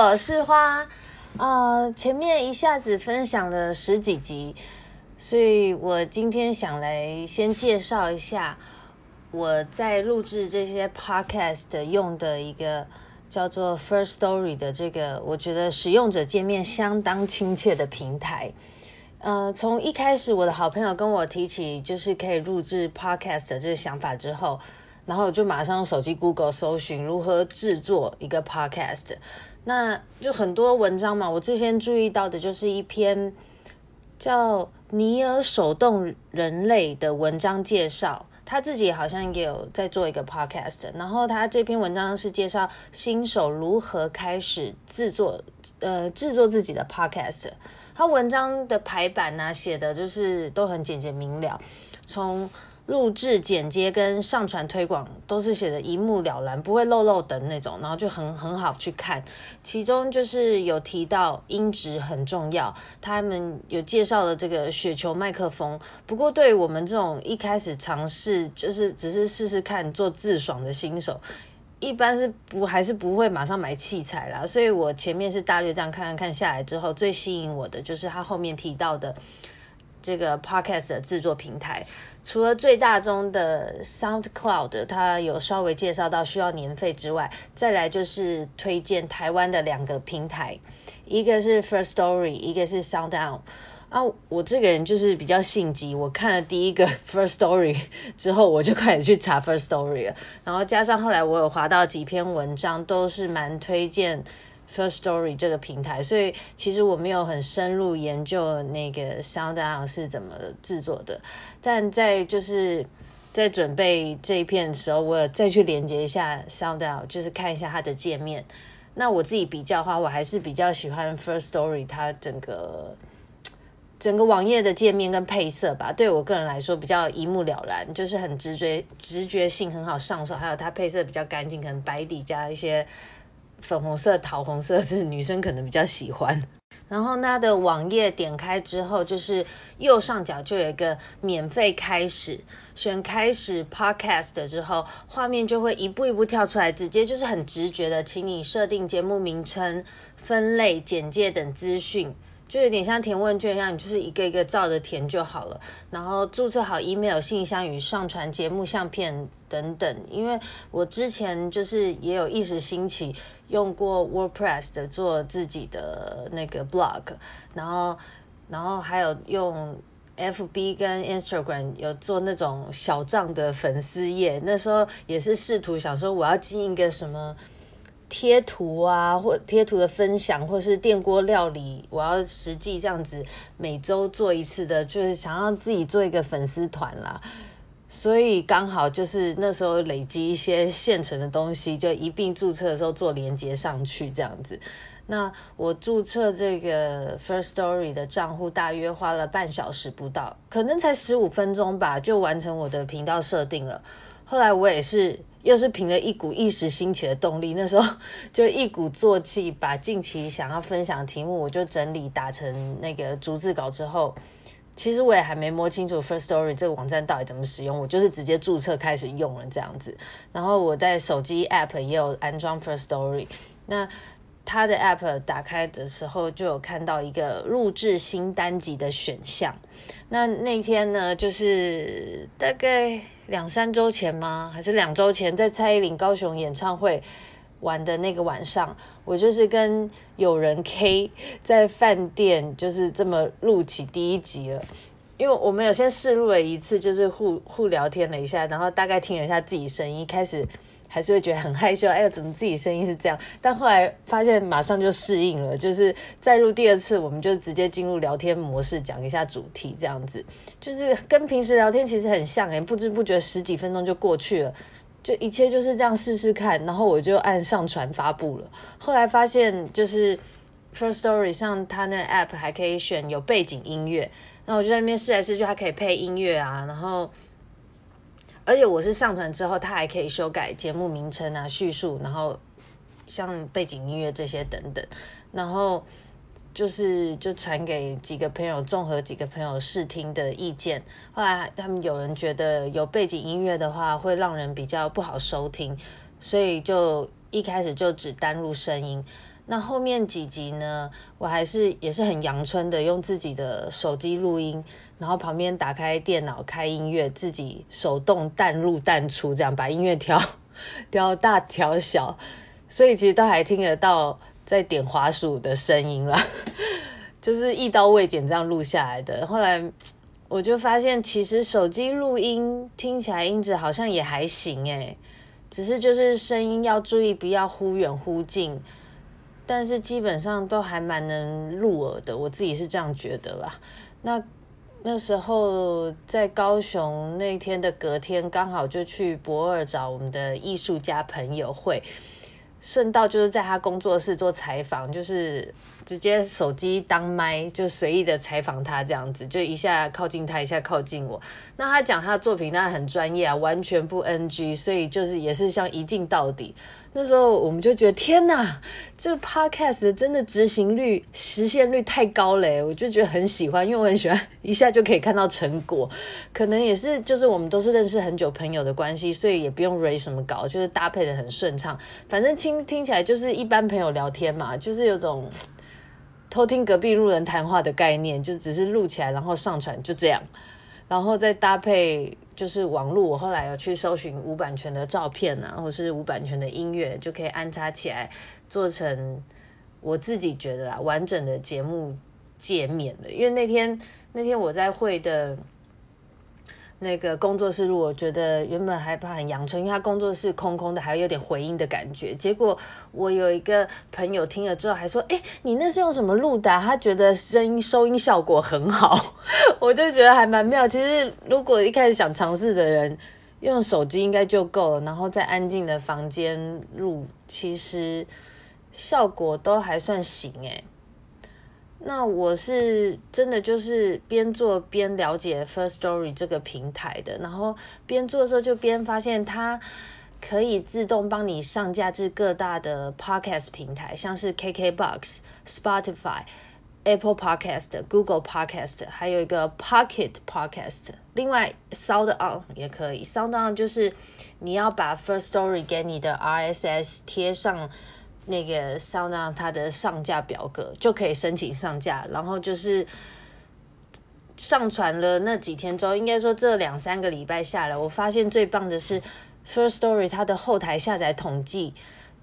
我是花。呃，前面一下子分享了十几集，所以我今天想来先介绍一下我在录制这些 podcast 用的一个叫做 First Story 的这个，我觉得使用者界面相当亲切的平台。呃，从一开始我的好朋友跟我提起就是可以录制 podcast 这个想法之后。然后我就马上用手机 Google 搜寻如何制作一个 Podcast，那就很多文章嘛。我最先注意到的就是一篇叫尼尔手动人类的文章介绍，他自己好像也有在做一个 Podcast。然后他这篇文章是介绍新手如何开始制作，呃，制作自己的 Podcast。他文章的排版呢，写的就是都很简洁明了，从录制、剪接跟上传推广都是写的一目了然，不会漏漏的那种，然后就很很好去看。其中就是有提到音质很重要，他们有介绍了这个雪球麦克风。不过对于我们这种一开始尝试，就是只是试试看做自爽的新手，一般是不还是不会马上买器材啦。所以我前面是大略这样看看看下来之后，最吸引我的就是他后面提到的这个 Podcast 的制作平台。除了最大宗的 SoundCloud，它有稍微介绍到需要年费之外，再来就是推荐台湾的两个平台，一个是 First Story，一个是 SoundOn。啊，我这个人就是比较性急，我看了第一个 First Story 之后，我就开始去查 First Story 了，然后加上后来我有滑到几篇文章，都是蛮推荐。First Story 这个平台，所以其实我没有很深入研究那个 SoundOn 是怎么制作的，但在就是在准备这一片的时候，我再去连接一下 SoundOn，就是看一下它的界面。那我自己比较的话，我还是比较喜欢 First Story，它整个整个网页的界面跟配色吧，对我个人来说比较一目了然，就是很直觉直觉性很好上手，还有它配色比较干净，可能白底加一些。粉红色、桃红色是女生可能比较喜欢。然后它的网页点开之后，就是右上角就有一个免费开始，选开始 Podcast 之后，画面就会一步一步跳出来，直接就是很直觉的，请你设定节目名称、分类、简介等资讯。就有点像填问卷一样，你就是一个一个照着填就好了。然后注册好 email 信箱与上传节目相片等等。因为我之前就是也有一时兴起用过 WordPress 的做自己的那个 blog，然后然后还有用 FB 跟 Instagram 有做那种小账的粉丝页。那时候也是试图想说我要经营一个什么。贴图啊，或贴图的分享，或是电锅料理，我要实际这样子每周做一次的，就是想要自己做一个粉丝团啦。所以刚好就是那时候累积一些现成的东西，就一并注册的时候做连接上去这样子。那我注册这个 First Story 的账户大约花了半小时不到，可能才十五分钟吧，就完成我的频道设定了。后来我也是。又是凭了一股一时兴起的动力，那时候就一鼓作气，把近期想要分享的题目，我就整理打成那个逐字稿之后，其实我也还没摸清楚 First Story 这个网站到底怎么使用，我就是直接注册开始用了这样子。然后我在手机 App 也有安装 First Story，那它的 App 打开的时候就有看到一个录制新单集的选项。那那天呢，就是大概。两三周前吗？还是两周前，在蔡依林高雄演唱会玩的那个晚上，我就是跟有人 K 在饭店，就是这么录起第一集了。因为我们有先试录了一次，就是互互聊天了一下，然后大概听了一下自己声音，一开始。还是会觉得很害羞，哎呀，怎么自己声音是这样？但后来发现马上就适应了，就是再录第二次，我们就直接进入聊天模式，讲一下主题，这样子，就是跟平时聊天其实很像哎，不知不觉十几分钟就过去了，就一切就是这样试试看，然后我就按上传发布了。后来发现就是 First Story 上它那 App 还可以选有背景音乐，然后我就在那边试来试去，它可以配音乐啊，然后。而且我是上传之后，它还可以修改节目名称啊、叙述，然后像背景音乐这些等等，然后就是就传给几个朋友，综合几个朋友试听的意见。后来他们有人觉得有背景音乐的话会让人比较不好收听，所以就一开始就只单录声音。那后面几集呢，我还是也是很阳春的，用自己的手机录音，然后旁边打开电脑开音乐，自己手动淡入淡出，这样把音乐调 调大调小，所以其实都还听得到在点滑鼠的声音啦，就是一刀未剪这样录下来的。后来我就发现，其实手机录音听起来音质好像也还行诶，只是就是声音要注意，不要忽远忽近。但是基本上都还蛮能入耳的，我自己是这样觉得啦。那那时候在高雄那天的隔天，刚好就去博尔找我们的艺术家朋友会，顺道就是在他工作室做采访，就是。直接手机当麦，就随意的采访他这样子，就一下靠近他，一下靠近我。那他讲他的作品，那很专业啊，完全不 NG，所以就是也是像一镜到底。那时候我们就觉得天哪，这个 podcast 真的执行率、实现率太高了，我就觉得很喜欢，因为我很喜欢一下就可以看到成果。可能也是就是我们都是认识很久朋友的关系，所以也不用 raise 什么稿，就是搭配的很顺畅。反正听听起来就是一般朋友聊天嘛，就是有种。偷听隔壁路人谈话的概念，就只是录起来，然后上传，就这样，然后再搭配就是网络。我后来有去搜寻无版权的照片啊，或是无版权的音乐，就可以安插起来，做成我自己觉得啦完整的节目界面的。因为那天那天我在会的。那个工作室录，我觉得原本还怕很阳春，因为他工作室空空的，还有点回音的感觉。结果我有一个朋友听了之后还说：“哎，你那是用什么录的？”他觉得声音收音效果很好，我就觉得还蛮妙。其实如果一开始想尝试的人，用手机应该就够了，然后在安静的房间录，其实效果都还算行诶。那我是真的就是边做边了解 First Story 这个平台的，然后边做的时候就边发现它可以自动帮你上架至各大的 Podcast 平台，像是 KKBox、Spotify、Apple Podcast、Google Podcast，还有一个 Pocket Podcast。另外 Sound On 也可以，Sound On 就是你要把 First Story 给你的 RSS 贴上。那个 SoundOn 它的上架表格就可以申请上架，然后就是上传了那几天之后，应该说这两三个礼拜下来，我发现最棒的是 First Story 它的后台下载统计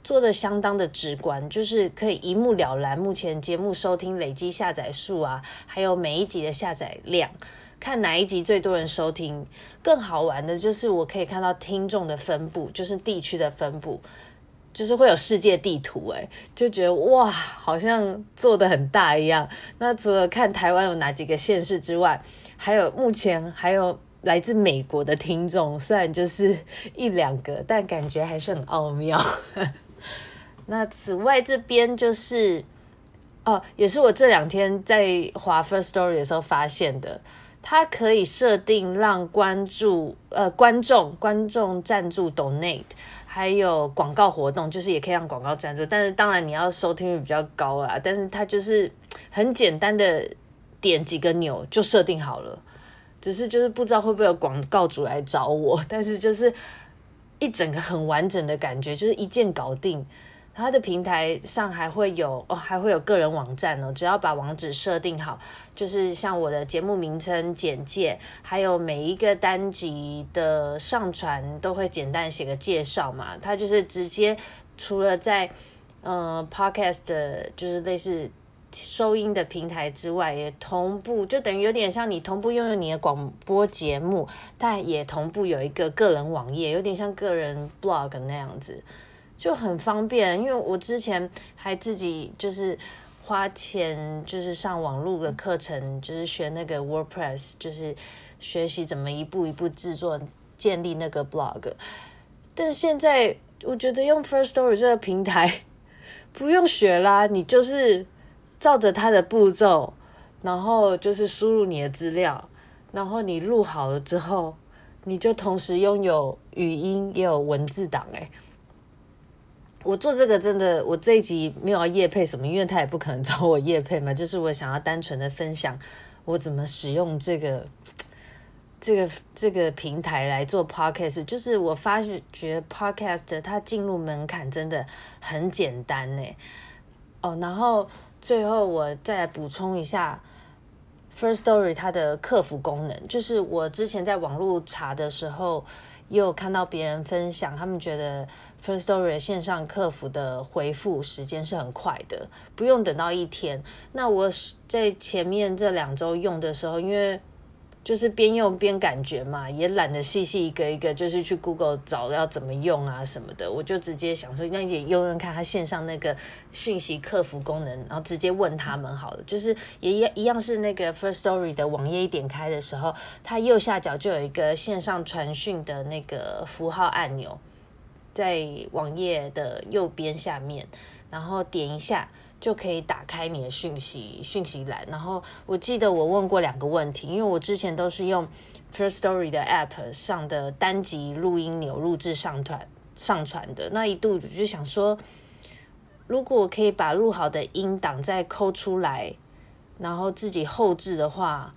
做的相当的直观，就是可以一目了然，目前节目收听累积下载数啊，还有每一集的下载量，看哪一集最多人收听。更好玩的就是我可以看到听众的分布，就是地区的分布。就是会有世界地图，哎，就觉得哇，好像做的很大一样。那除了看台湾有哪几个县市之外，还有目前还有来自美国的听众，虽然就是一两个，但感觉还是很奥妙。那此外这边就是哦，也是我这两天在华 Firstory 的时候发现的，它可以设定让关注呃观众观众赞助 donate。还有广告活动，就是也可以让广告赞助，但是当然你要收听率比较高啦。但是它就是很简单的点几个钮就设定好了，只是就是不知道会不会有广告主来找我，但是就是一整个很完整的感觉，就是一键搞定。它的平台上还会有哦，还会有个人网站哦。只要把网址设定好，就是像我的节目名称简介，还有每一个单集的上传都会简单写个介绍嘛。它就是直接除了在嗯、呃、Podcast 就是类似收音的平台之外，也同步，就等于有点像你同步拥有你的广播节目，但也同步有一个个人网页，有点像个人 blog 那样子。就很方便，因为我之前还自己就是花钱，就是上网络的课程，就是学那个 WordPress，就是学习怎么一步一步制作、建立那个 blog。但现在我觉得用 First Story 这个平台不用学啦，你就是照着它的步骤，然后就是输入你的资料，然后你录好了之后，你就同时拥有语音也有文字档诶。我做这个真的，我这一集没有要业配什么，因为他也不可能找我业配嘛。就是我想要单纯的分享我怎么使用这个这个这个平台来做 podcast。就是我发觉 podcast 它进入门槛真的很简单呢。哦，然后最后我再补充一下，Firstory 它的客服功能，就是我之前在网络查的时候，也有看到别人分享，他们觉得 First Story 线上客服的回复时间是很快的，不用等到一天。那我在前面这两周用的时候，因为就是边用边感觉嘛，也懒得细细一个一个，就是去 Google 找要怎么用啊什么的，我就直接想说，那也用用看它线上那个讯息客服功能，然后直接问他们好了。就是也一一样是那个 First Story 的网页一点开的时候，它右下角就有一个线上传讯的那个符号按钮，在网页的右边下面，然后点一下。就可以打开你的讯息讯息栏，然后我记得我问过两个问题，因为我之前都是用 Firstory 的 App 上的单集录音钮录制上传上传的，那一度我就想说，如果我可以把录好的音档再抠出来，然后自己后置的话，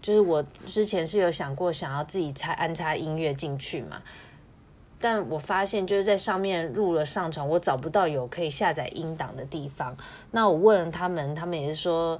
就是我之前是有想过想要自己插安插音乐进去嘛。但我发现就是在上面录了上传，我找不到有可以下载音档的地方。那我问了他们，他们也是说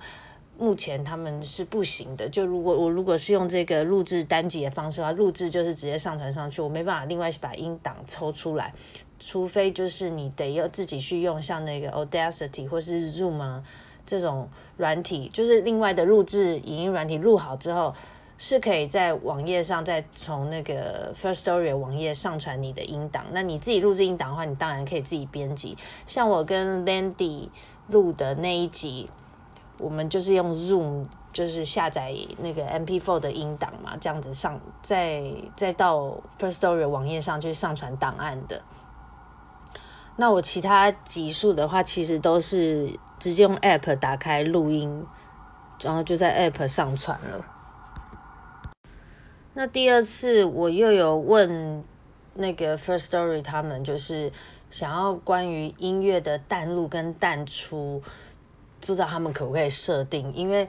目前他们是不行的。就如果我如果是用这个录制单集的方式的话，录制就是直接上传上去，我没办法另外把音档抽出来，除非就是你得要自己去用像那个 Audacity 或是 Zoom 啊这种软体，就是另外的录制影音软体录好之后。是可以在网页上再从那个 First Story 网页上传你的音档。那你自己录制音档的话，你当然可以自己编辑。像我跟 Landy 录的那一集，我们就是用 Zoom，就是下载那个 MP4 的音档嘛，这样子上再再到 First Story 网页上去上传档案的。那我其他集数的话，其实都是直接用 App 打开录音，然后就在 App 上传了。那第二次我又有问那个 First Story，他们，就是想要关于音乐的淡入跟淡出，不知道他们可不可以设定？因为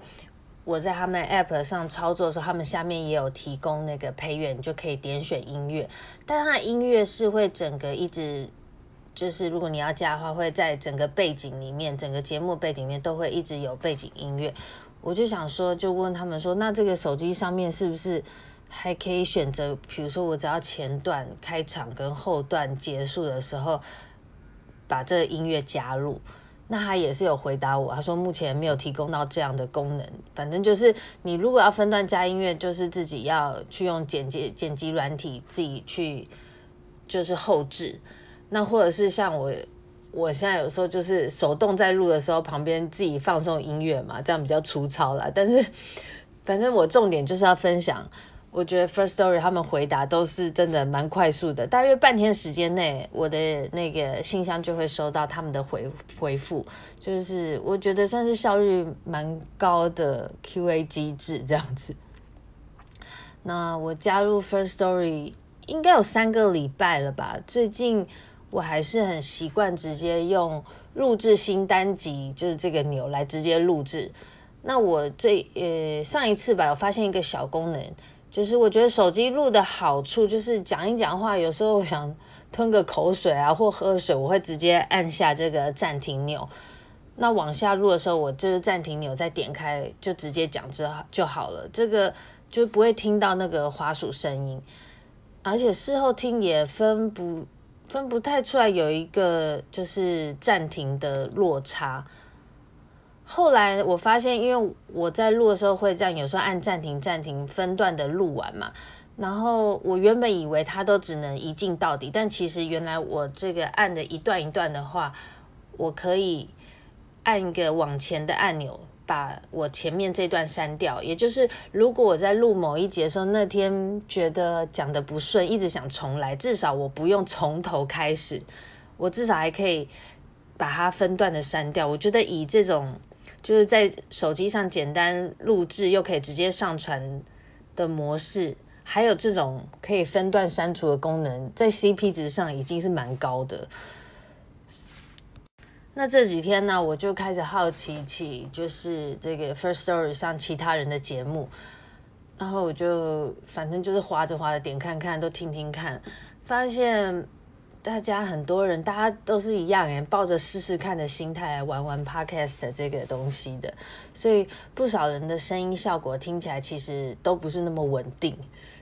我在他们 App 上操作的时候，他们下面也有提供那个配乐，你就可以点选音乐，但它的音乐是会整个一直，就是如果你要加的话，会在整个背景里面，整个节目背景里面都会一直有背景音乐。我就想说，就问他们说，那这个手机上面是不是？还可以选择，比如说我只要前段开场跟后段结束的时候，把这个音乐加入。那他也是有回答我，他说目前没有提供到这样的功能。反正就是你如果要分段加音乐，就是自己要去用剪辑剪辑软体自己去就是后置。那或者是像我，我现在有时候就是手动在录的时候，旁边自己放送音乐嘛，这样比较粗糙啦。但是反正我重点就是要分享。我觉得 First Story 他们回答都是真的蛮快速的，大约半天时间内，我的那个信箱就会收到他们的回回复，就是我觉得算是效率蛮高的 QA 机制这样子。那我加入 First Story 应该有三个礼拜了吧？最近我还是很习惯直接用录制新单集，就是这个钮来直接录制。那我最呃上一次吧，我发现一个小功能。就是我觉得手机录的好处，就是讲一讲话，有时候想吞个口水啊，或喝水，我会直接按下这个暂停钮。那往下录的时候，我就是暂停钮再点开，就直接讲就就好了。这个就不会听到那个滑鼠声音，而且事后听也分不分不太出来有一个就是暂停的落差。后来我发现，因为我在录的时候会这样，有时候按暂停，暂停分段的录完嘛。然后我原本以为它都只能一镜到底，但其实原来我这个按的一段一段的话，我可以按一个往前的按钮，把我前面这段删掉。也就是如果我在录某一节的时候，那天觉得讲的不顺，一直想重来，至少我不用从头开始，我至少还可以把它分段的删掉。我觉得以这种。就是在手机上简单录制又可以直接上传的模式，还有这种可以分段删除的功能，在 CP 值上已经是蛮高的。那这几天呢，我就开始好奇起，就是这个 First Story 上其他人的节目，然后我就反正就是滑着滑着点看看，都听听看，发现。大家很多人，大家都是一样诶，抱着试试看的心态来玩玩 podcast 这个东西的，所以不少人的声音效果听起来其实都不是那么稳定，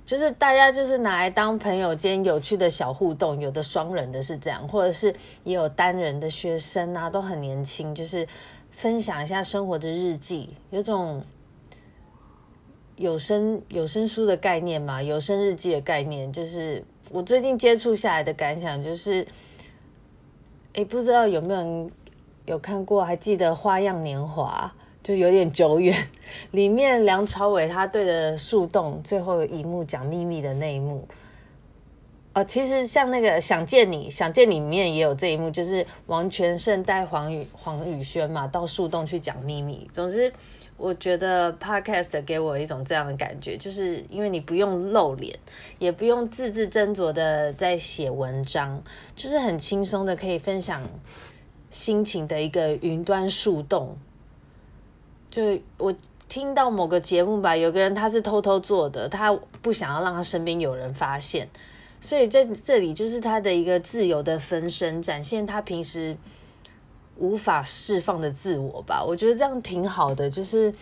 就是大家就是拿来当朋友间有趣的小互动，有的双人的是这样，或者是也有单人的学生啊，都很年轻，就是分享一下生活的日记，有种有声有声书的概念嘛，有声日记的概念就是。我最近接触下来的感想就是，哎，不知道有没有人有看过？还记得《花样年华》？就有点久远。里面梁朝伟他对着树洞最后一幕讲秘密的那一幕，呃，其实像那个《想见你》，《想见你》里面也有这一幕，就是王全胜带黄宇黄宇轩嘛到树洞去讲秘密。总之。我觉得 Podcast 给我一种这样的感觉，就是因为你不用露脸，也不用字字斟酌的在写文章，就是很轻松的可以分享心情的一个云端树洞。就我听到某个节目吧，有个人他是偷偷做的，他不想要让他身边有人发现，所以在这里就是他的一个自由的分身，展现他平时。无法释放的自我吧，我觉得这样挺好的。就是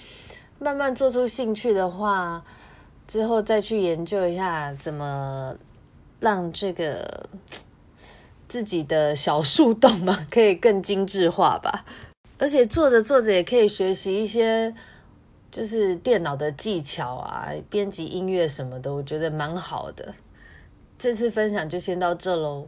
慢慢做出兴趣的话，之后再去研究一下怎么让这个自己的小树洞嘛，可以更精致化吧。而且做着做着也可以学习一些，就是电脑的技巧啊，编辑音乐什么的，我觉得蛮好的。这次分享就先到这喽。